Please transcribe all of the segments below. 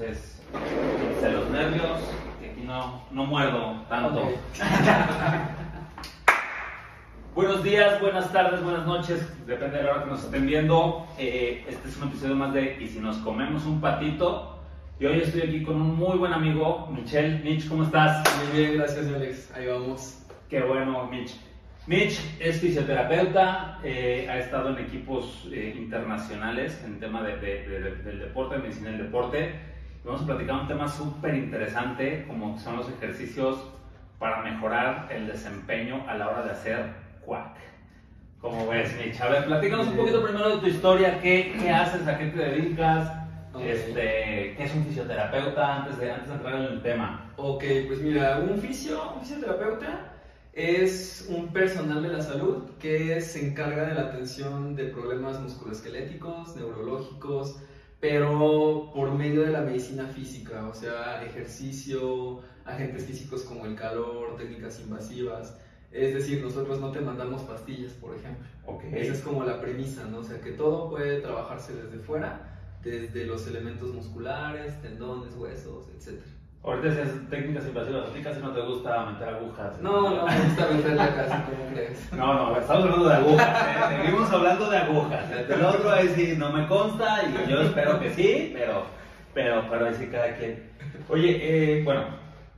Entonces, de los nervios, que aquí no, no muerdo tanto. Ok. Buenos días, buenas tardes, buenas noches, depende de la hora que nos estén viendo. Eh, este es un episodio más de Y si nos comemos un patito. Y hoy estoy aquí con un muy buen amigo, Michelle. Mitch, ¿cómo estás? Muy bien, gracias Alex. Ahí vamos. Qué bueno, Mitch. Mitch es fisioterapeuta, eh, ha estado en equipos eh, internacionales en tema de, de- de- del deporte, medicina del deporte. Vamos a platicar un tema súper interesante, como son los ejercicios para mejorar el desempeño a la hora de hacer quack. ¿Cómo ves, Mitch? A ver, platícanos un poquito primero de tu historia, qué, qué haces, a qué te dedicas, Ok. este, qué es un fisioterapeuta, antes de, antes de entrar en el tema. Ok, pues mira, un fisio, un fisioterapeuta es un personal de la salud que se encarga de la atención de problemas musculoesqueléticos, neurológicos, pero por medio de la medicina física, o sea, ejercicio, agentes físicos como el calor, técnicas invasivas. Es decir, nosotros no te mandamos pastillas, por ejemplo. Ok. Esa es como la premisa, ¿no? O sea, que todo puede trabajarse desde fuera, desde los elementos musculares, tendones, huesos, etc. Ahorita decías técnicas invasivas, a ti casi no te gusta meter agujas. No, no me gusta meterla casi, ¿cómo crees? No, no, estamos hablando de agujas, ¿eh? seguimos hablando de agujas. Del otro ahí sí no me consta y yo espero que sí, pero, pero, pero ahí sí cada quien. Oye, eh, bueno,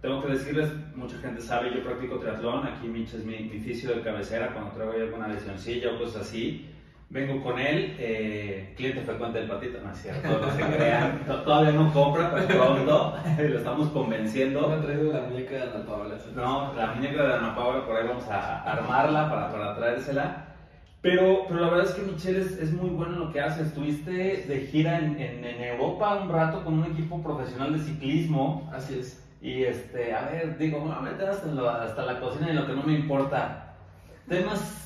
tengo que decirles, mucha gente sabe, yo practico triatlón, aquí Mitch es mi, mi fisio de cabecera cuando traigo alguna lesioncilla o cosas así. Vengo con él, eh, cliente frecuente del patito, no es cierto, no se crean, to- todavía no compra, pero pronto lo estamos convenciendo. No me traído la muñeca de Ana Paola. No, la muñeca de Ana Paula, por ahí vamos a armarla para, para traérsela. Pero, pero la verdad es que Michelle es, es muy bueno en lo que hace. Estuviste de gira en, en, en Europa un rato con un equipo profesional de ciclismo. Así es. Y este, a ver, digo, me voy a meter hasta, en lo- hasta la cocina y lo que no me importa. Temas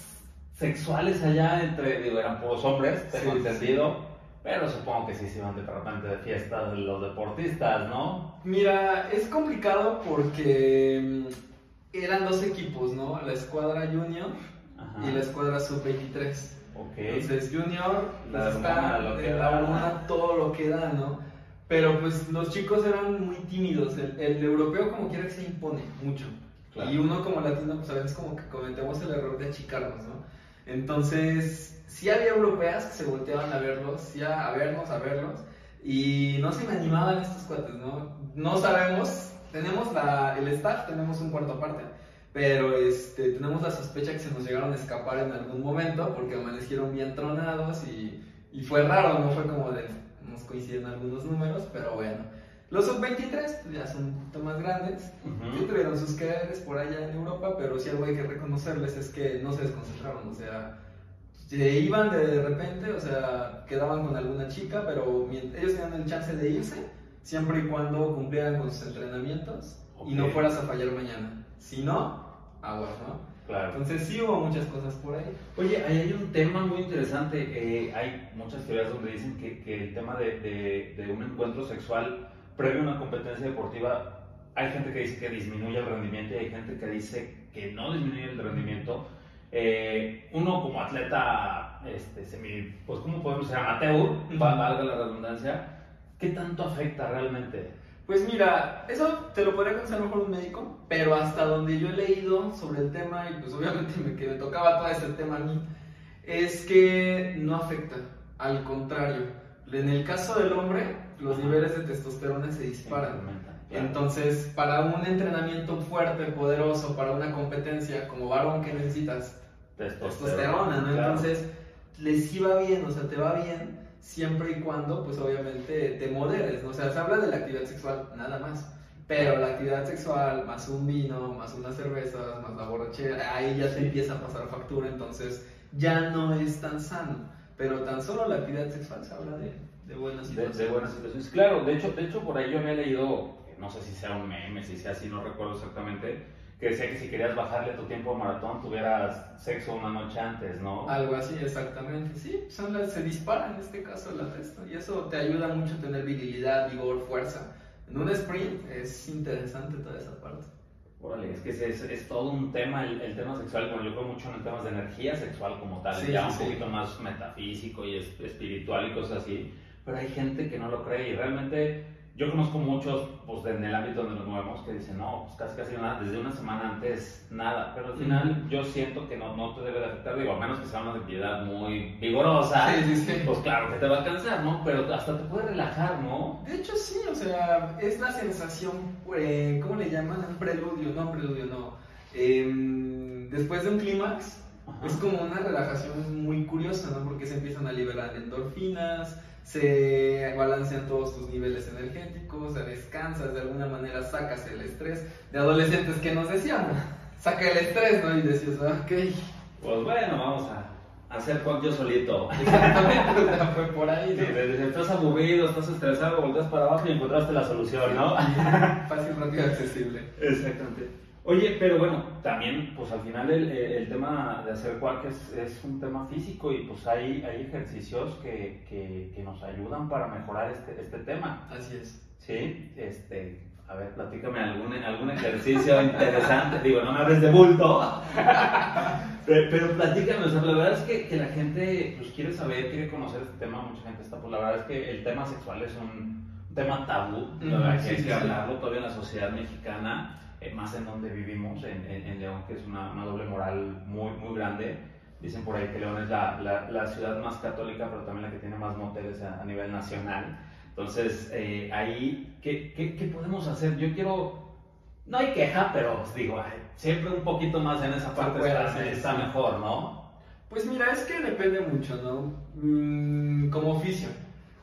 sexuales allá entre, digo, eran puros hombres, tengo Sí, entendido. Pero supongo que sí se iban de repente de fiestas los deportistas, ¿no? Mira, es complicado porque mm, eran dos equipos, ¿no? La escuadra junior Ajá. y la escuadra sub-23. Ok. Entonces, Junior La pues, está lo que la hormona todo lo que da, ¿no? Pero pues los chicos eran muy tímidos. El, el europeo, como quiera que se impone mucho. Claro. Y uno, como latino, pues a veces como que cometemos el error de achicarnos, ¿no? Entonces, sí había europeas que se volteaban a verlos, sí a, vernos, a verlos. Y no se me animaban estos cuates, ¿no? No sabemos, tenemos la, el staff, tenemos un cuarto aparte. Pero este, tenemos la sospecha que se nos llegaron a escapar en algún momento porque amanecieron bien tronados y fue raro, no fue como de nos coinciden algunos números, pero bueno. Los sub-23 pues, ya son un poquito más grandes, Ujú. sí tuvieron sus quereres por allá en Europa, pero sí algo hay que reconocerles es que no se desconcentraron, o sea, se iban de repente, o sea, quedaban con alguna chica, pero ellos tenían el chance de irse siempre y cuando cumplieran con sus entrenamientos y no fueras a fallar mañana. Si no, aguas, ¿no? Claro. Entonces sí hubo muchas cosas por ahí. Oye, ahí hay un tema muy interesante. eh, hay muchas teorías donde dicen que, que el tema de, de- de un encuentro sexual previo a una competencia deportiva, hay gente que dice que disminuye el rendimiento y hay gente que dice que no disminuye el rendimiento. Eh, uno como atleta, este, semi, pues ¿cómo podemos ser amateur, va- valga la redundancia, ¿qué tanto afecta realmente? Pues mira, eso te lo podría contestar mejor un médico, pero hasta donde yo he leído sobre el tema, y pues obviamente me, que me tocaba todo ese tema a mí, es que no afecta, al contrario. En el caso del hombre, los niveles de testosterona se disparan. Entonces, para un entrenamiento fuerte, poderoso, para una competencia, como varón, ¿qué necesitas? Testosterona, ¿no? Entonces, les iba bien, o sea, te va bien, siempre y cuando, pues obviamente, te moderes, ¿no? O sea, se habla de la actividad sexual, nada más. Pero la actividad sexual, más un vino, más unas cervezas, más la borrachera, ahí ya te empieza a pasar factura, entonces ya no es tan sano. Pero tan solo la actividad sexual se habla de, de buenas De, situaciones. de buenas situaciones. Claro, de hecho, de hecho por ahí yo me he leído, no sé si sea un meme, si sea así, no recuerdo exactamente, que decía que si querías bajarle tu tiempo de maratón, tuvieras sexo una noche antes, ¿no? Algo así, exactamente. Sí, son las- se dispara en este caso la testo y eso te ayuda mucho a tener virilidad, vigor, fuerza. En un sprint es interesante toda esa parte. Órale, es que es, es, es todo un tema, el, el tema sexual, bueno, yo creo mucho en temas de energía sexual como tal, Sí, ya sí, un sí. poquito más metafísico y es- espiritual y cosas así, pero hay gente que no lo cree y realmente yo conozco muchos, pues en el ámbito donde nos movemos, que dicen, no, pues casi casi nada, desde una semana antes nada, pero al final yo siento que no, no te debe de afectar, digo, a menos que sea una actividad muy vigorosa, Sí, sí, sí. pues claro que te va a cansar, ¿no? Pero hasta te puede relajar, ¿no? De hecho, sí, o sea, es la sensación, eh, ¿cómo le llaman? Un preludio, no, preludio, no. Em, después de un clímax, es como una relajación muy curiosa, ¿no? Porque se empiezan a liberar endorfinas, se balancean todos tus niveles energéticos, se descansas, de alguna manera sacas el estrés. De adolescentes que nos decíamos, saca el estrés, ¿no? Y decías, "Ah, ok, Pues bueno, vamos a hacer punk yo solito. exactamente, o sea, fue por ahí, Sí, ¿no? desde- estás aburrido, estás estresado, volteas para abajo y encontraste la solución, ¿no? Fácil, rápido, accesible. Exactamente. Oye, pero bueno, también, pues al final el, el tema de hacer quark es, es un tema físico y pues hay, hay ejercicios que, que, que nos ayudan para mejorar este, este tema, Así es. ¿sí? Este, a ver, platícame algún, algún ejercicio interesante, digo, no me hables de bulto, pero, pero platícame, o sea, la verdad es que, que la gente pues quiere saber, quiere conocer este tema, mucha gente está, pues la verdad es que el tema sexual es un tema tabú, la verdad Ujú, que hay sí, que sí, sí. hablarlo todavía en la sociedad mexicana, eh, más en donde vivimos, en, en- en León, que es una, una doble moral muy, muy grande. Dicen por ahí que León es la, la- la ciudad más católica, pero también la que tiene más moteles a, a nivel nacional. Entonces, eh, ahí, ¿qué, qué, qué podemos hacer? Yo quiero, no hay queja, pero os digo, ay, siempre un poquito más en esa parte está, está mejor, ¿no? Pues mira, es que depende mucho, ¿no? Mm, como oficio.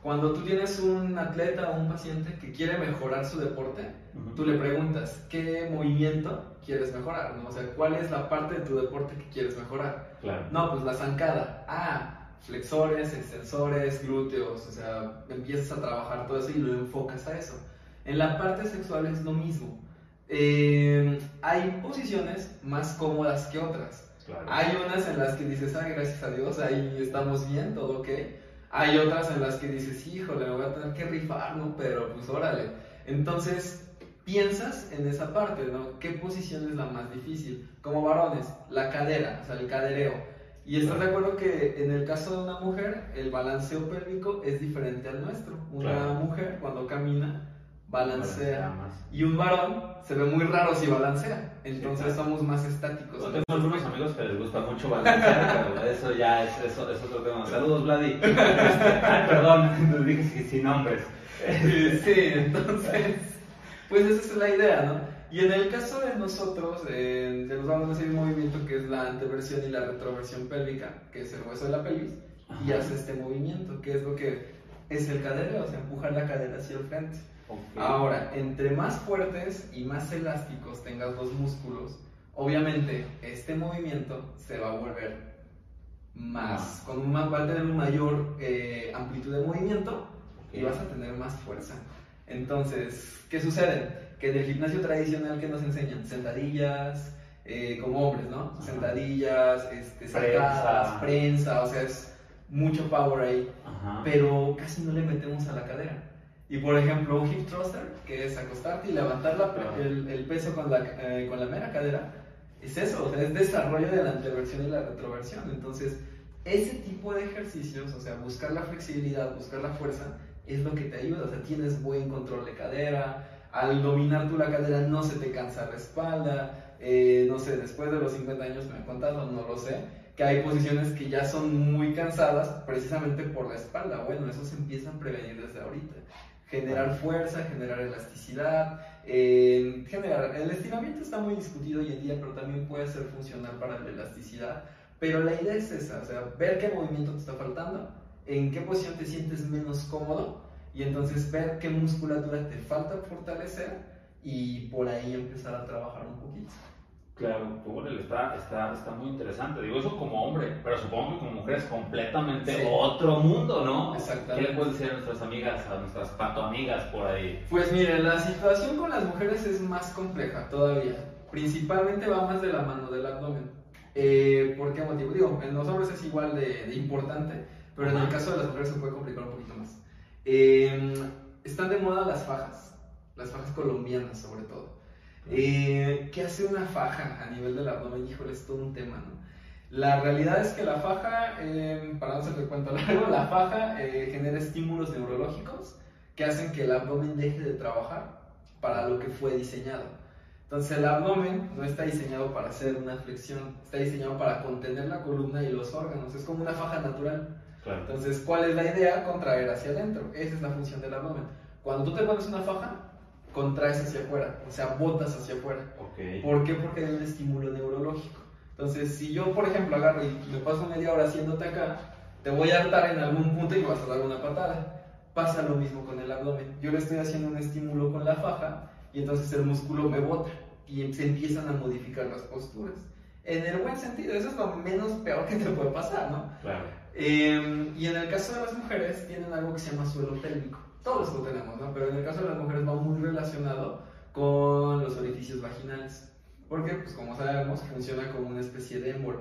Cuando tú tienes un atleta o un paciente que quiere mejorar su deporte, Ujú. tú le preguntas, ¿qué movimiento quieres mejorar? ¿no? O sea, ¿cuál es la parte de tu deporte que quieres mejorar? Claro. No, pues la zancada. Ah, flexores, extensores, glúteos. O sea, empiezas a trabajar todo eso y lo enfocas a eso. En la parte sexual es lo mismo. Eh, hay posiciones más cómodas que otras. claro. Hay unas en las que dices, ay, gracias a Dios, ahí estamos bien, todo ok. Hay otras en las que dices, híjole, voy a tener que rifar, ¿no? Pero pues órale. Entonces, piensas en esa parte, ¿no? ¿Qué posición es la más difícil? Como varones, la cadera, o sea, el cadereo. Y estás de acuerdo que en el caso de una mujer, el balanceo pélvico es diferente al nuestro. Una Claro. mujer, cuando camina, balancea. Y un varón se ve muy raro si balancea. Entonces claro. somos más estáticos. Yo tengo algunos amigos que les gusta mucho balancear, pero eso ya es, eso, es otro tema. Saludos, Vladi. Ay, perdón, dije sin- sin nombres. Sí, entonces, pues esa es la idea, ¿no? Y en el caso de nosotros, eh, nos vamos a hacer un movimiento que es la anteversión y la retroversión pélvica, que es el hueso de la pelvis, y hace este movimiento, que es lo que es el cadereo, o sea, empujar la cadera hacia el frente. Ahora, entre más fuertes y más elásticos tengas los músculos, obviamente este movimiento se va a volver más, con un, ma- va a tener una mayor eh, amplitud de movimiento y vas a tener más fuerza. Entonces, ¿qué sucede? Que en el gimnasio tradicional que nos enseñan sentadillas, eh, como hombres, ¿no? Sentadillas, este, Prensa. sacadas, prensa, o sea, es mucho power ahí Ajá. pero casi no le metemos a la cadera. Y por ejemplo, un hip thruster, que es acostarte y levantar la- el, el peso con la, eh, con la mera cadera, es eso, o sea, es desarrollo de la anteversión y la retroversión. Entonces, ese tipo de ejercicios, o sea, buscar la flexibilidad, buscar la fuerza, es lo que te ayuda. O sea, tienes buen control de cadera, al dominar tú la cadera no se te cansa la espalda, eh, no sé, después de los 50 años me han contado, no lo sé, que hay posiciones que ya son muy cansadas precisamente por la espalda. Bueno, eso se empieza a prevenir desde ahorita. Generar fuerza, generar elasticidad, eh, generar... El estiramiento está muy discutido hoy en día, pero también puede ser funcional para la elasticidad. Pero la idea es esa, o sea, ver qué movimiento te está faltando, en qué posición te sientes menos cómodo y entonces ver qué musculatura te falta fortalecer y por ahí empezar a trabajar un poquito. Claro, órale, está, está, está muy interesante. Digo eso como hombre, pero supongo que como mujer es completamente Sí. otro mundo, ¿no? Exactamente. ¿Qué le puedes decir a nuestras amigas, a nuestras pato amigas por ahí? Pues mire, la situación con las mujeres es más compleja todavía. Principalmente va más de la mano del abdomen. Eh, ¿Por qué motivo? Digo, en los hombres es igual de, de importante, pero en el caso de las mujeres se puede complicar un poquito más. Eh, están de moda las fajas, las fajas colombianas sobre todo. Eh, ¿Qué hace una faja a nivel del abdomen? Híjole, es todo un tema, ¿no? La realidad es que la faja, eh, para no hacer el cuento largo, la faja eh, genera estímulos neurológicos que hacen que el abdomen deje de trabajar para lo que fue diseñado. Entonces el abdomen no está diseñado para hacer una flexión, está diseñado para contener la columna y los órganos, es como una faja natural. Entonces, ¿cuál es la idea? Contraer hacia adentro, esa es la función del abdomen. Cuando tú te pones una faja, contraes hacia afuera, o sea, botas hacia afuera. ¿Por qué? Porque hay un estímulo neurológico. Entonces, si yo, por ejemplo, agarro y me paso media hora haciéndote acá, te voy a hartar en algún punto y me vas a dar una patada. Pasa lo mismo con el abdomen. Yo le estoy haciendo un estímulo con la faja y entonces el músculo me bota y se empiezan a modificar las posturas. En el buen sentido, eso es lo menos peor que te puede pasar, ¿no? Claro. Em, y en el caso de las mujeres, tienen algo que se llama suelo pélvico. Todos lo tenemos, ¿no? Pero en el caso de las mujeres va muy relacionado con los orificios vaginales. Porque, pues como sabemos, funciona como una especie de émbolo.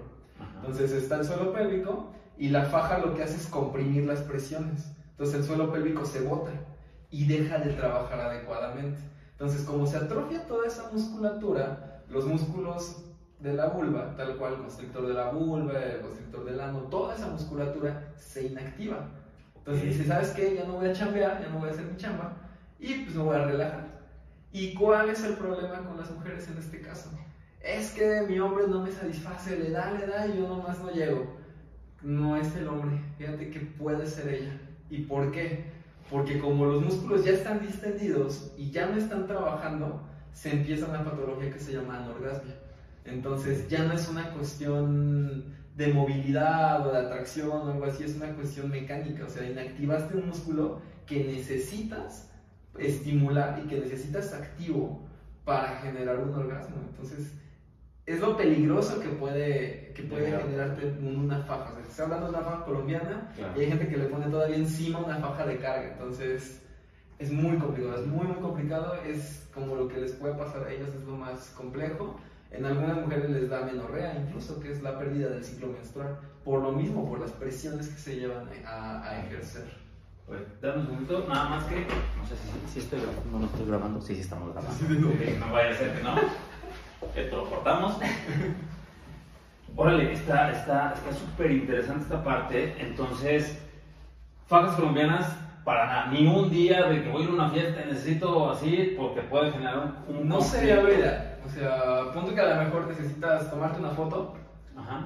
Entonces está el suelo pélvico y la faja lo que hace es comprimir las presiones. Entonces el suelo pélvico se bota y deja de trabajar adecuadamente. Entonces, como se atrofia toda esa musculatura, los músculos de la vulva, tal cual el constrictor de la vulva, el constrictor del ano, toda esa musculatura se inactiva. Entonces dice, ¿sabes qué? Ya no voy a chambear, ya no voy a hacer mi chamba y pues me voy a relajar. ¿Y cuál es el problema con las mujeres en este caso? Es que mi hombre no me satisface, le da, le da y yo nomás no llego. No es el hombre, fíjate que puede ser ella. ¿Y por qué? Porque como los músculos ya están distendidos y ya no están trabajando, se empieza una patología que se llama anorgasmia. Entonces ya no es una cuestión de movilidad o de atracción o algo así, es una cuestión mecánica. O sea, inactivaste un músculo que necesitas estimular y que necesitas activo para generar un orgasmo. Entonces, es lo peligroso que puede, que puede generarte una faja. O sea, se está hablando de una faja colombiana y hay gente que le pone todavía encima una faja de carga. Entonces, es muy complicado, es muy, muy complicado. Es como lo que les puede pasar a ellas, es lo más complejo. En algunas mujeres les da menorrea, incluso, que es la pérdida del ciclo menstrual. Por lo mismo, por las presiones que se llevan a, ejercer. Pues, dame un segundo, nada más que. No sé si, si estoy grabando, no, estoy grabando. Sí, sí, estamos grabando. no vaya a ser que no. Esto lo cortamos. Órale, está súper está, súper interesante esta parte. Entonces, fajas colombianas, para nada. Ni un día de que voy a ir a una fiesta necesito así, porque puede generar un. no sería bella. O sea, punto que a lo mejor necesitas tomarte una foto.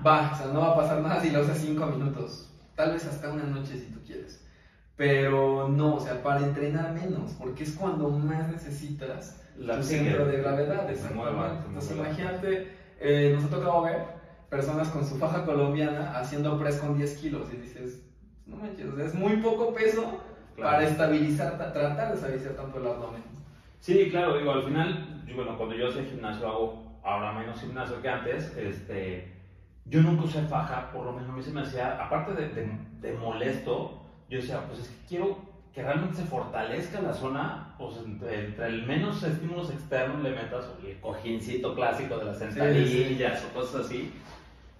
Va, o sea, no va a pasar nada si lo haces 5 minutos. Tal vez hasta una noche si tú quieres. Pero no, o sea, para entrenar menos, porque es cuando más necesitas la centro de gravedad. Se mueva, Entonces imagínate, eh, nos ha tocado ver personas con su faja colombiana haciendo press con 10 kilos y dices, no manches, es muy poco peso para estabilizar, tratar de estabilizar tanto el abdomen. Sí, claro, digo, al final, yo, bueno, cuando yo hacía gimnasio hago ahora menos gimnasio que antes, este, yo nunca usé faja, por lo menos a mí se me hacía, aparte de, de, de molesto, yo decía, pues es que quiero que realmente se fortalezca la zona, pues entre, el menos estímulos externos le metas el cojincito clásico de las sentadillas o cosas así,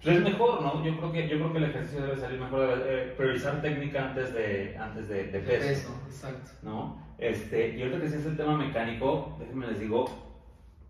pues es mejor, ¿no? Yo creo que, yo creo que el ejercicio debe salir mejor, debe, priorizar técnica antes de, antes de, de peso. Eso, exacto. ¿no? Este, y ahorita que es el tema mecánico, déjenme les digo,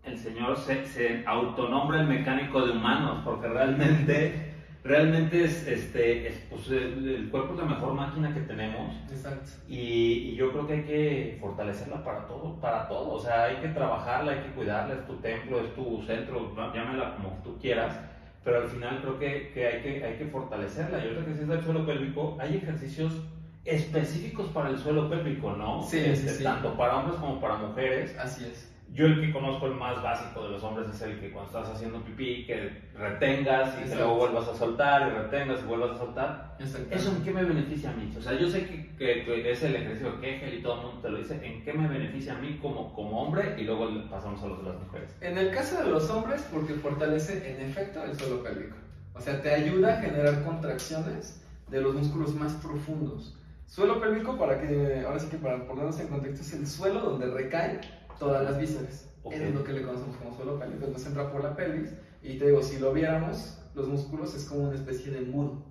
el señor se, se autonombra el mecánico de humanos, porque realmente realmente es, este, pues, el, cuerpo es la mejor máquina que tenemos. Exacto. Y, yo creo que hay que fortalecerla para todo, para todo. O sea, hay que trabajarla, hay que cuidarla, es tu templo, es tu centro, llámela como tú quieras. Pero al final creo que, que, hay, que hay que fortalecerla. Y otra que si es del suelo pélvico, hay ejercicios específicos para el suelo pélvico, ¿no? Sí, sí, este, Tanto para hombres como para mujeres. Así es. Yo el que conozco el más básico de los hombres es el que cuando estás haciendo pipí, que retengas y luego vuelvas a soltar y retengas y vuelvas a soltar. ¿Eso en qué me beneficia a mí? O sea, yo sé que, que, es el ejercicio de Kegel y todo el mundo te lo dice. ¿En qué me beneficia a mí como, como hombre? Y luego pasamos a los de las mujeres. En el caso de los hombres, porque fortalece en efecto el suelo pélvico. O sea, te ayuda a generar contracciones de los músculos más profundos. Suelo pélvico, para que, ahora sí que para ponernos en contexto, es el suelo donde recae todas las vísceras. Es lo que le conocemos como suelo pélvico. Entonces entra por la pelvis y te digo, si lo viéramos, los músculos es como una especie de embudo.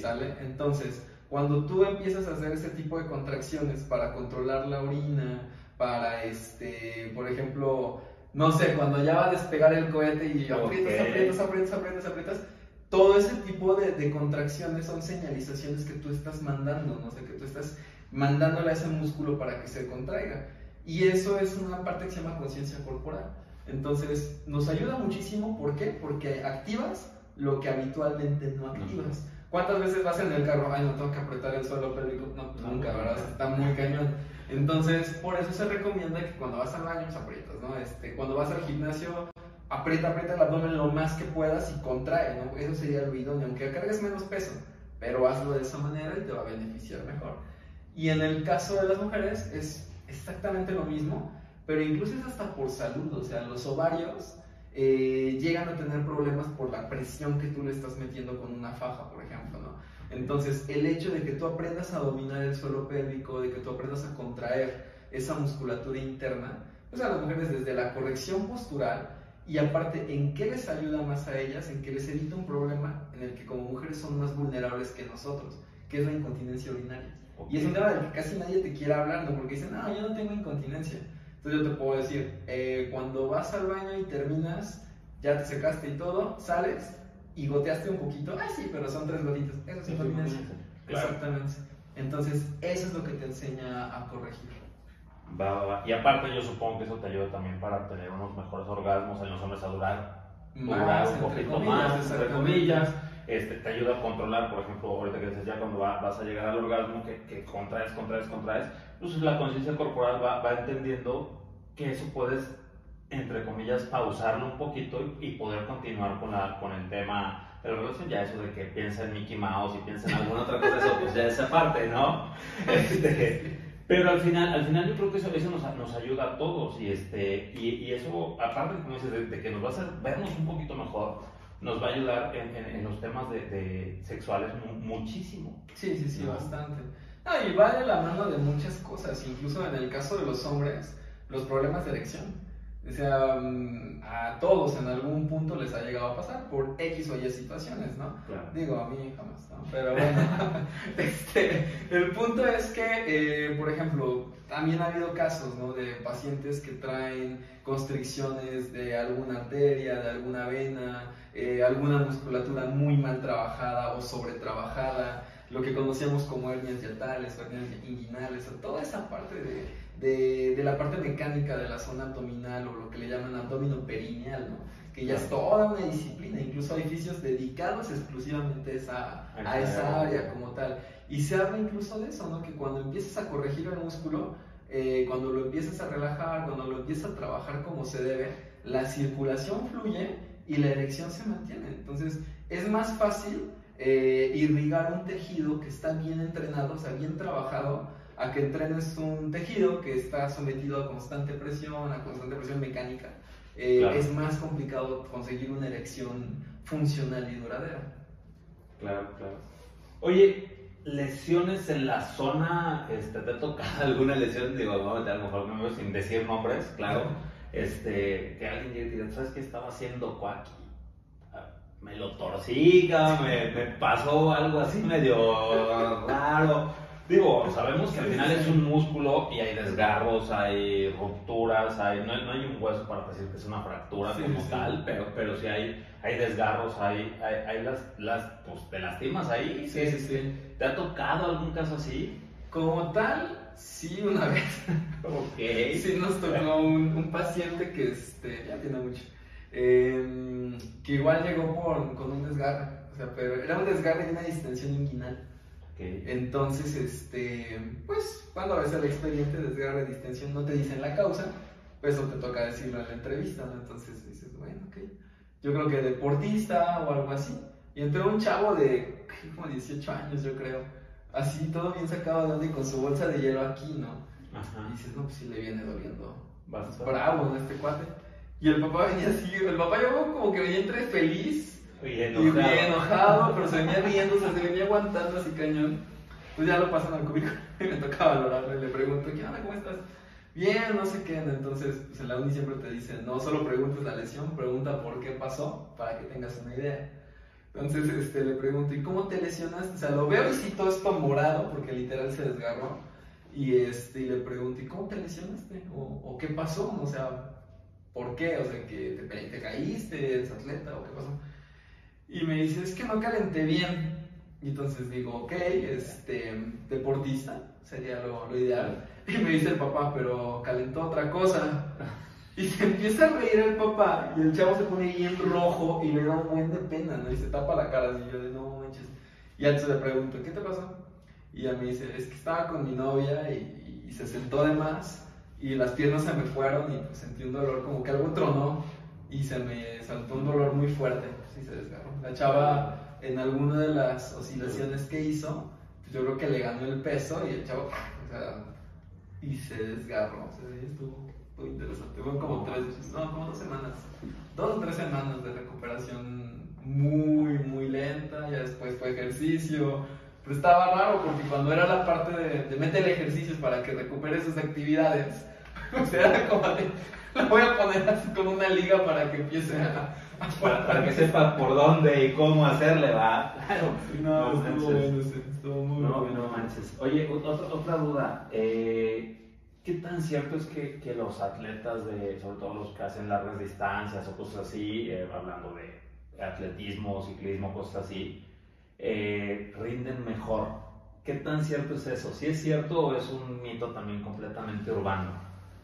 ¿Sale? Entonces, cuando tú empiezas a hacer ese tipo de contracciones para controlar la orina, para, este, por ejemplo, no sé, cuando ya va a despegar el cohete y aprietas, aprietas, aprietas, aprietas, aprietas, todo ese tipo de, de, contracciones son señalizaciones que tú estás mandando, no sé, que tú estás mandándole a ese músculo para que se contraiga. Y eso es una parte que se llama conciencia corporal. Entonces, nos ayuda muchísimo, ¿por qué? Porque activas lo que habitualmente no activas. ¿Cuántas veces vas en el carro? Ay, no tengo que apretar el suelo pélvico. No, nunca, ¿verdad? Está muy cañón. Entonces, por eso se recomienda que cuando vas al baño, aprietas, ¿no? Este, cuando vas al gimnasio, aprieta, aprieta el abdomen lo más que puedas y contrae, ¿no? Eso sería lo idóneo, aunque cargues menos peso, pero hazlo de esa manera y te va a beneficiar mejor. Y en el caso de las mujeres es exactamente lo mismo, pero incluso es hasta por salud, o sea, los ovarios eh, llegan a tener problemas por la presión que tú le estás metiendo con una faja, por ejemplo, ¿no? Entonces, el hecho de que tú aprendas a dominar el suelo pélvico, de que tú aprendas a contraer esa musculatura interna, pues a las mujeres desde la corrección postural y aparte, ¿en qué les ayuda más a ellas? En que les evita un problema en el que como mujeres son más vulnerables que nosotros, que es la incontinencia urinaria. Y es un tema del que casi nadie te quiere hablar, ¿no? Porque dicen, no, yo no tengo incontinencia. Entonces yo te puedo decir, eh, cuando vas al baño y terminas, ya te secaste y todo, sales y goteaste un poquito, ay sí, pero son tres gotitas, eso es incontinencia. Exactamente. Entonces, eso es lo que te enseña a corregir. Va, va, va. Y aparte yo supongo que eso te ayuda también para tener unos mejores orgasmos en los hombres a durar, más, un poquito más, entre comillas. Este, te ayuda a controlar, por ejemplo, ahorita que dices ya cuando vas a llegar al orgasmo, que, que contraes, contraes, contraes, pues la conciencia corporal va, va, entendiendo que eso puedes, entre comillas, pausarlo un poquito y, y poder continuar con, la, con el tema de la relación. Ya eso de que piensa en Mickey Mouse y piensa en alguna otra cosa, eso pues ya esa parte, ¿no? Este, pero al final, al final yo creo que eso, eso nos, nos ayuda a todos y, este, y, y eso, aparte como dices, de, de, que nos va a hacer vernos un poquito mejor, nos va a ayudar en, en, en los temas de, de sexuales muchísimo. Sí, sí, sí, ¿no? bastante. No, y va de la mano de muchas cosas, incluso en el caso de los hombres, los problemas de erección. O sea, a todos en algún punto les ha llegado a pasar por X o Y situaciones, ¿no? Claro. Digo, a mí jamás, ¿no? Pero bueno, este, el punto es que, eh, por ejemplo, también ha habido casos, ¿no? De pacientes que traen constricciones de alguna arteria, de alguna vena, eh, alguna musculatura muy mal trabajada o sobretrabajada, lo que conocemos como hernias diatales o hernias inguinales, o toda esa parte de, de, de, la parte mecánica de la zona abdominal o lo que le llaman abdomino perineal, ¿no? que ya es toda una disciplina, incluso hay oficios dedicados exclusivamente a esa, a esa área como tal. Y se habla incluso de eso, ¿no? que cuando empiezas a corregir el músculo, eh, cuando lo empiezas a relajar, cuando lo empiezas a trabajar como se debe, la circulación fluye y la erección se mantiene. Entonces es más fácil eh, irrigar un tejido que está bien entrenado, o sea, bien trabajado, a que entrenes un tejido que está sometido a constante presión, a constante presión mecánica. Eh, claro. Es más complicado conseguir una erección funcional y duradera. Claro, claro. Oye, lesiones en la zona, este, ¿te ha tocado alguna lesión? Digo, a lo mejor no, sin decir nombres, claro. Este, que alguien llegue y diga, ¿sabes qué estaba haciendo Cuaki? Me lo torcí, me, me pasó algo así medio raro. Digo, sabemos que al final es un músculo y hay desgarros, hay rupturas, hay, no, no hay un hueso para decir que es una fractura sí, como sí. tal, pero, pero sí hay, hay desgarros, hay, hay, hay las, las, pues te lastimas ahí. Sí, sí, sí. ¿Te ha tocado algún caso así? Como tal, sí, una vez. ok. Sí, nos tocó un, un paciente que este, ya tiene mucho, eh, que igual llegó por, con un desgarre, o sea, pero era un desgarre y una distensión inguinal. Okay. Entonces, este, pues cuando ves el expediente de desgarre de distensión no te dicen la causa, pues eso te toca decirlo en la entrevista, ¿no? Entonces dices, bueno, ok. Yo creo que deportista o algo así. Y entró un chavo de como 18 años, yo creo. Así, todo bien sacado de y con su bolsa de hielo aquí, ¿no? Ajá. Y dices, no, pues sí le viene doliendo. Bastante. Bravo, ¿no? Este cuate. Y el papá venía así, el papá yo como que venía entre feliz y enojado. Y enojado, pero se venía riendo, o sea, se venía aguantando así cañón. Pues ya lo pasan al cubículo y me toca valorarlo y le pregunto, ¿qué onda? ¿Cómo estás? Bien, no sé qué. Entonces, pues en la uni siempre te dicen, no solo preguntes la lesión, pregunta por qué pasó para que tengas una idea. Entonces, este, le pregunto, ¿y cómo te lesionaste? O sea, lo veo y sí todo esto morado porque literal se desgarró. Y, este, y le pregunto, ¿y cómo te lesionaste? ¿O, o qué pasó? O sea, ¿por qué? O sea, que te, te caíste, eres atleta o qué pasó. Y me dice, es que no calenté bien. Y entonces digo, ok, este, deportista sería lo, ideal. Y me dice el papá, pero calentó otra cosa. Y se empieza a reír el papá y el chavo se pone bien rojo y le da un buen de pena, ¿no? Y se tapa la cara así, yo de no manches. Y antes le pregunto, ¿qué te pasó? Y ella me dice, es que estaba con mi novia y, se sentó de más y las piernas se me fueron y pues sentí un dolor como que algo tronó y se me saltó un dolor muy fuerte y se desgarró. La chava en alguna de las oscilaciones que hizo, yo creo que le ganó el peso y el chavo, o sea, y se desgarró. O sea, estuvo muy interesante. Fueron como tres, no, como dos semanas, dos o tres semanas de recuperación muy, muy lenta. Ya después fue ejercicio. Pero estaba raro porque cuando era la parte de, de meter ejercicios para que recupere sus actividades, o sea, como de, la voy a poner así con una liga para que empiece a. Para, para que sepa por dónde y cómo hacerle, va. Claro. Sí, no, No estuvo manches. bueno, sí, estuvo muy No, bueno. no manches. Oye, otra, otra duda. eh, ¿Qué tan cierto es que, que los atletas, de, sobre todo los que hacen largas distancias o cosas así, eh, hablando de atletismo, ciclismo, cosas así, eh, rinden mejor? ¿Qué tan cierto es eso? ¿Si es cierto o es un mito también completamente urbano?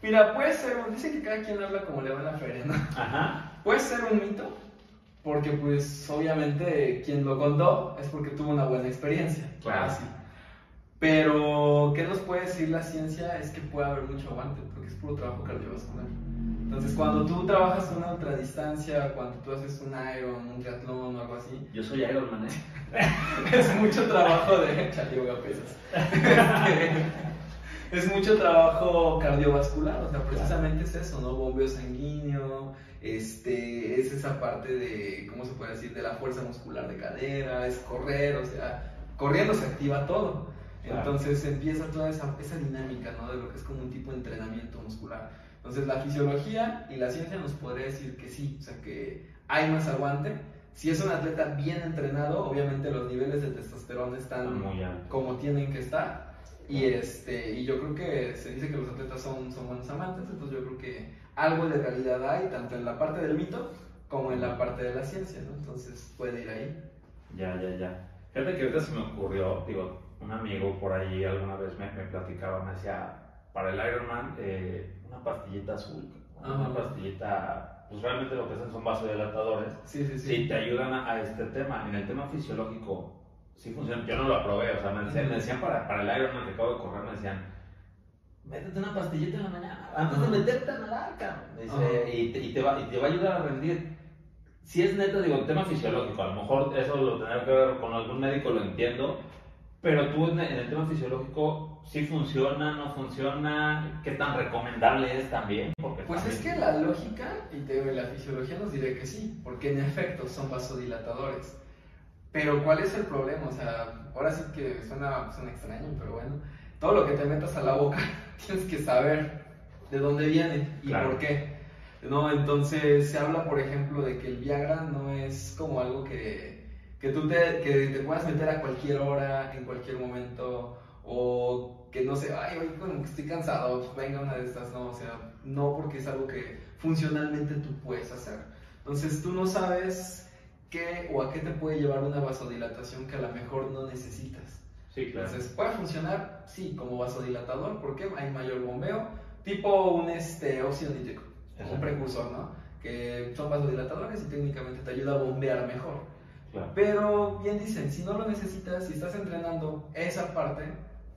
Mira, puede ser, dice que cada quien habla como le va en la feria, ¿no? Ajá. Puede ser un mito, porque pues obviamente quien lo contó es porque tuvo una buena experiencia. Claro. Así. Pero, ¿qué nos puede decir la ciencia? Es que puede haber mucho aguante, porque es puro trabajo cardiovascular. Entonces, cuando tú trabajas una ultradistancia, cuando tú haces un Iron, un triatlón o algo así, Yo soy Ironman, ¿eh? es mucho trabajo de chale, pesas. es mucho trabajo cardiovascular, o sea, precisamente es eso, ¿no? Bombeo sanguíneo, este, es esa parte de, ¿cómo se puede decir? De la fuerza muscular de cadera, es correr, o sea, corriendo se activa todo. Claro. Entonces empieza toda esa, esa dinámica, ¿no? De lo que es como un tipo de entrenamiento muscular. Entonces la fisiología y la ciencia nos podría decir que sí, o sea, que hay más aguante. Si es un atleta bien entrenado, obviamente los niveles de testosterona están como tienen que estar. Y, este, y yo creo que se dice que los atletas son, son buenos amantes, entonces yo creo que algo de realidad hay, tanto en la parte del mito como en la parte de la ciencia, ¿no? Entonces puede ir ahí. Ya, ya, ya. Fíjate que ahorita se me ocurrió, digo, un amigo por ahí alguna vez me, me platicaba, me decía, para el Ironman, eh, una pastillita azul, una Ajá. pastillita, pues realmente lo que hacen son vasodilatadores, Sí, sí, sí. sí te ayudan a, a este tema. En el tema fisiológico, sí funciona. Yo no lo aprobé, o sea, me decían, me decían para, para el Ironman que acabo de correr, me decían, métete una pastillita en la mañana, antes de meterte a nadar, cabrón. Dice, y, te, y, te va, y te va a ayudar a rendir. Si es neta, digo, el tema fisiológico, a lo mejor eso lo tendrá que ver con algún médico, lo entiendo, pero tú en, el tema fisiológico, ¿sí funciona, no funciona? ¿Qué tan recomendable es también? Porque Pues es que también- la lógica y te- la fisiología nos dirá que sí, porque en efecto son vasodilatadores. Pero ¿cuál es el problema? O sea, ahora sí que suena, suena extraño, pero bueno, todo lo que te metas a la boca tienes que saber de dónde viene y Claro. por qué. ¿no? Entonces se habla, por ejemplo, de que el Viagra no es como algo que, que tú te, que te puedas meter a cualquier hora, en cualquier momento, o que no sé, ay, hoy como que estoy cansado, pues venga una de estas, no, o sea, no porque es algo que funcionalmente tú puedes hacer. Entonces tú no sabes qué o a qué te puede llevar una vasodilatación que a lo mejor no necesitas. Sí, claro. Entonces, ¿puede funcionar? Sí, como vasodilatador, porque hay mayor bombeo, tipo un este, óxido nítrico, un precursor, ¿no? Que son vasodilatadores y técnicamente te ayuda a bombear mejor. claro. Pero bien dicen, si no lo necesitas, si estás entrenando esa parte,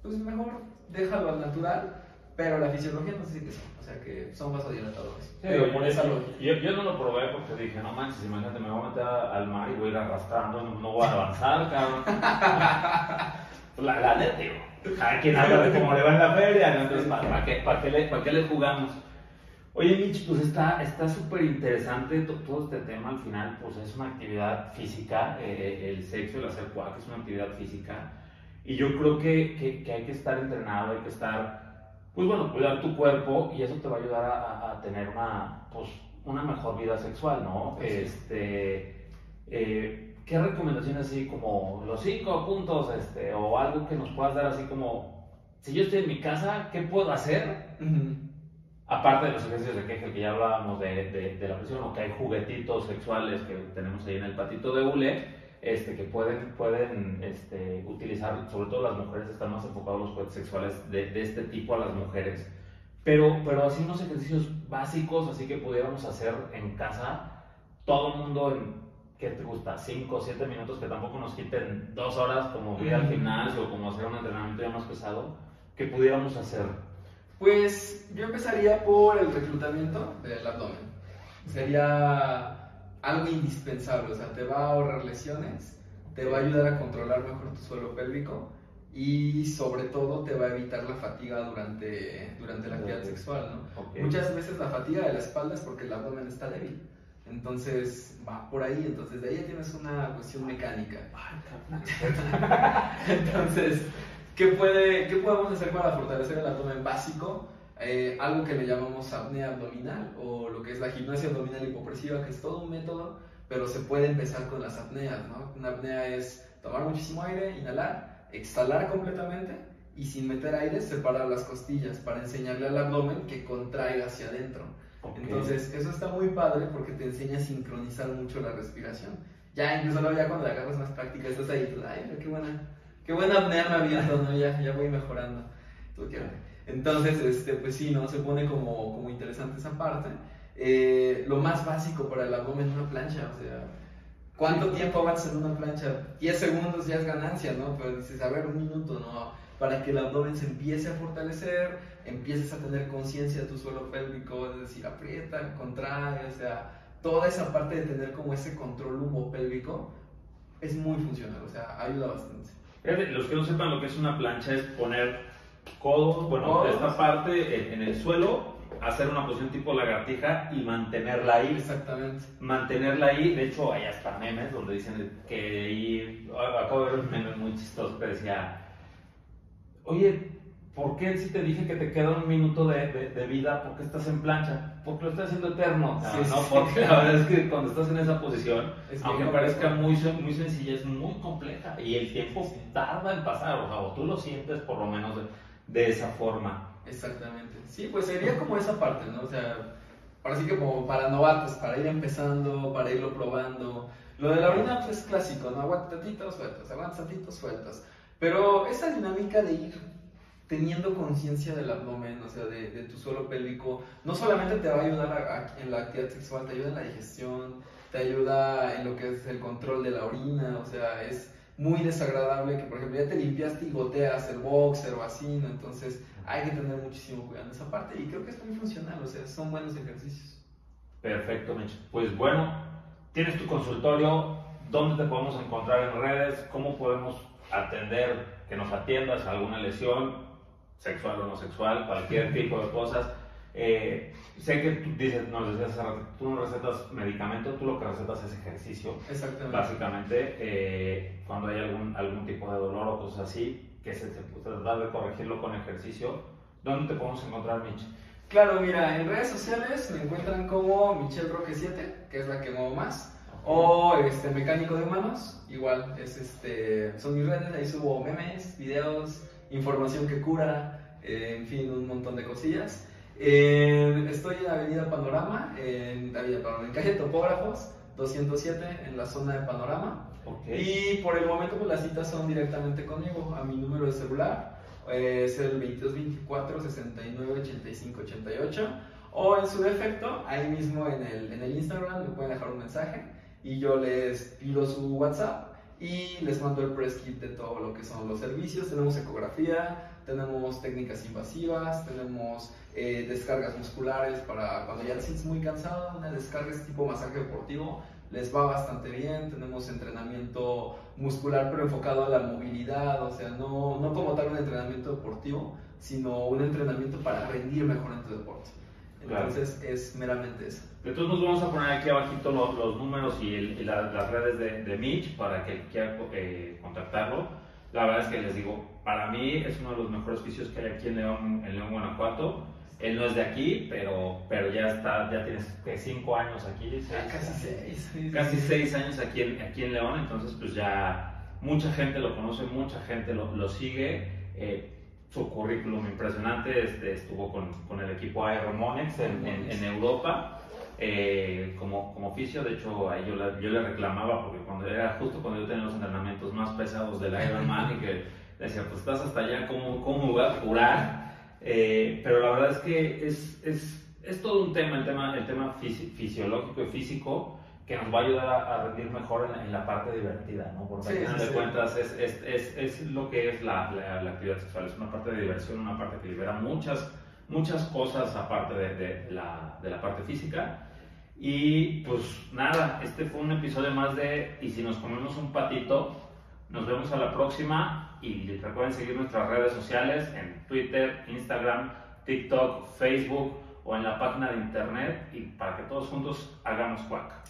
pues mejor déjalo al natural, pero la fisiología nos dice que sí, o sea que son vasodilatadores. Sí, yo, por esa yo- yo- no lo probé porque dije, no manches, imagínate, me voy a meter al mar y voy a ir arrastrando, no, no voy a avanzar, cabrón. la, la neta, digo, cada quien habla de cómo le va en la feria, ¿no? entonces, ¿para, para qué, para, qué le, ¿para qué le jugamos? Oye, Mitch, pues está está súper interesante to- todo este tema, al final, pues es una actividad física, eh, el sexo, el hacer cuac es una actividad física, y yo creo que, que, que hay que estar entrenado, hay que estar pues bueno, cuidar tu cuerpo y eso te va a ayudar a, a- tener una, pues, una mejor vida sexual, ¿no? Es. Este, eh, ¿Qué recomendaciones así como los cinco puntos este, o algo que nos puedas dar así como, si yo estoy en mi casa, ¿qué puedo hacer? Aparte de los ejercicios de queje que ya hablábamos de, de, de la presión o que hay juguetitos sexuales que tenemos ahí en el patito de hule, este, que pueden, pueden este, utilizar, sobre todo las mujeres, están más enfocados los juguetes sexuales de, de, este tipo a las mujeres, pero, pero así unos ejercicios básicos, así que pudiéramos hacer en casa, todo el mundo en, ¿qué te gusta? 5 o 7 minutos, que tampoco nos quiten dos horas como ir al gimnasio o como hacer un entrenamiento ya más pesado, que pudiéramos hacer. Pues yo empezaría por el reclutamiento del abdomen. Sería algo indispensable, o sea, te va a ahorrar lesiones, te va a ayudar a controlar mejor tu suelo pélvico y sobre todo te va a evitar la fatiga durante, durante la actividad sexual, ¿no? Okay. Muchas veces la fatiga de la espalda es porque el abdomen está débil. Entonces va por ahí, entonces de ahí ya tienes una cuestión mecánica. entonces, ¿qué, puede, ¿qué podemos hacer para fortalecer el abdomen básico? Eh, algo que le llamamos apnea abdominal o lo que es la gimnasia abdominal hipopresiva, que es todo un método, pero se puede empezar con las apneas, ¿no? Una apnea es tomar muchísimo aire, inhalar, exhalar completamente y sin meter aire separar las costillas para enseñarle al abdomen que contraiga hacia adentro. Entonces, eso está muy padre porque te enseña a sincronizar mucho la respiración. Ya, incluso luego ya cuando le agarras más práctica, estás ahí, ay, qué buena, qué buena apnea me aviento, ¿no? Ya, ya voy mejorando. Entonces, este, pues sí, ¿no? Se pone como, como interesante esa parte. Eh, lo más básico para el abdomen es una plancha, o sea, ¿cuánto tiempo avanzas en una plancha? 10 segundos ya es ganancia, ¿no? Pero dices, a ver, un minuto, ¿no? Para que el abdomen se empiece a fortalecer, empieces a tener conciencia de tu suelo pélvico, es decir, aprieta, contrae, o sea, toda esa parte de tener como ese control pélvico es muy funcional, o sea, ayuda bastante. Los que no sepan lo que es una plancha es poner codos, bueno, de esta parte en, el suelo, hacer una posición tipo lagartija y mantenerla ahí. Exactamente. Mantenerla ahí, de hecho hay hasta memes donde dicen que y, acabo de ver un meme muy chistoso que decía, oye, ¿por qué si te dije que te queda un minuto de, de, vida, por qué estás en plancha? Porque lo estás haciendo eterno. Sí, no, sí, porque la verdad es que cuando estás en esa posición, es aunque parezca muy, muy sencilla, es muy compleja y el tiempo tarda en pasar, o sea, o tú lo sientes por lo menos... De, de esa forma. Exactamente. Sí, pues sería como esa parte, ¿no? O sea, ahora sí que como para novatos, para ir empezando, para irlo probando. Lo de la orina pues, es clásico, ¿no? Aguanta tantitos, sueltas, aguanta tantitos, sueltas. Pero esa dinámica de ir teniendo conciencia del abdomen, o sea, de, de, tu suelo pélvico, no solamente te va a ayudar a, en la actividad sexual, te ayuda en la digestión, te ayuda en lo que es el control de la orina, o sea, es muy desagradable que, por ejemplo, ya te limpiaste y goteas el boxer o así, ¿no? Entonces hay que tener muchísimo cuidado en esa parte y creo que es muy funcional, o sea, son buenos ejercicios. Perfecto, Mitch. Pues bueno, tienes tu consultorio, ¿dónde te podemos encontrar en redes? ¿Cómo podemos atender que nos atiendas a alguna lesión, sexual o no sexual, cualquier tipo de cosas? Eh, sé que tú dices, nos decías tú no recetas medicamento, tú lo que recetas es ejercicio. Exactamente. Básicamente, eh, cuando hay algún, algún tipo de dolor o cosas así, que se, se trata de corregirlo con ejercicio, ¿dónde te podemos encontrar, Mitch? Claro, mira, en redes sociales me encuentran como Michelle Roque 7, que es la que muevo más, o este, Mecánico de Humanos, igual, es este, son mis redes, ahí subo memes, videos, información que cura, eh, en fin, un montón de cosillas. Eh, estoy en Avenida Panorama, en Avenida Panorama, en calle Topógrafos, 207, en la zona de Panorama. Okay. Y por el momento, pues las citas son directamente conmigo, a mi número de celular, eh, es el 2224 69 85 88. O en su defecto, ahí mismo en el, en el Instagram me pueden dejar un mensaje y yo les pido su WhatsApp y les mando el press kit de todo lo que son los servicios. Tenemos ecografía, tenemos técnicas invasivas, tenemos eh, descargas musculares para cuando ya te sientes muy cansado, una descarga es tipo masaje deportivo, les va bastante bien, tenemos entrenamiento muscular pero enfocado a la movilidad, o sea, no, no como tal un entrenamiento deportivo, sino un entrenamiento para rendir mejor en tu deporte. Entonces claro. es meramente eso. Entonces nos vamos a poner aquí abajito los, los números y, el, y la, las redes de, de, Mitch para que quiera eh, contactarlo. La verdad es que les digo, para mí es uno de los mejores oficios que hay aquí en León, en León, Guanajuato. Él no es de aquí, pero, pero ya está, ya tienes cinco años aquí. Seis, casi seis. Sí, casi seis años aquí en, aquí en León, entonces pues ya mucha gente lo conoce, mucha gente lo, lo sigue. Eh, su currículum impresionante, este, estuvo con, con, el equipo Aero Monex en, en, en, Europa eh, como, como oficio. De hecho, ahí yo, la- yo le reclamaba porque cuando era justo cuando yo tenía los entrenamientos más pesados del Ironman y que decía, pues estás hasta allá, ¿cómo, cómo me voy a curar? Eh, pero la verdad es que es, es, es todo un tema, el tema, el tema fisi- fisiológico y físico que nos va a ayudar a, a rendir mejor en la, en la parte divertida, ¿no? Porque Sí, al final sí, de sí. cuentas es, es, es, es lo que es la, la, la actividad sexual, es una parte de diversión, una parte que libera muchas, muchas cosas aparte de, de la, de la parte física. Y pues nada, este fue un episodio más de Y si nos comemos un patito, nos vemos a la próxima y recuerden seguir nuestras redes sociales en Twitter, Instagram, TikTok, Facebook o en la página de internet y para que todos juntos hagamos cuac.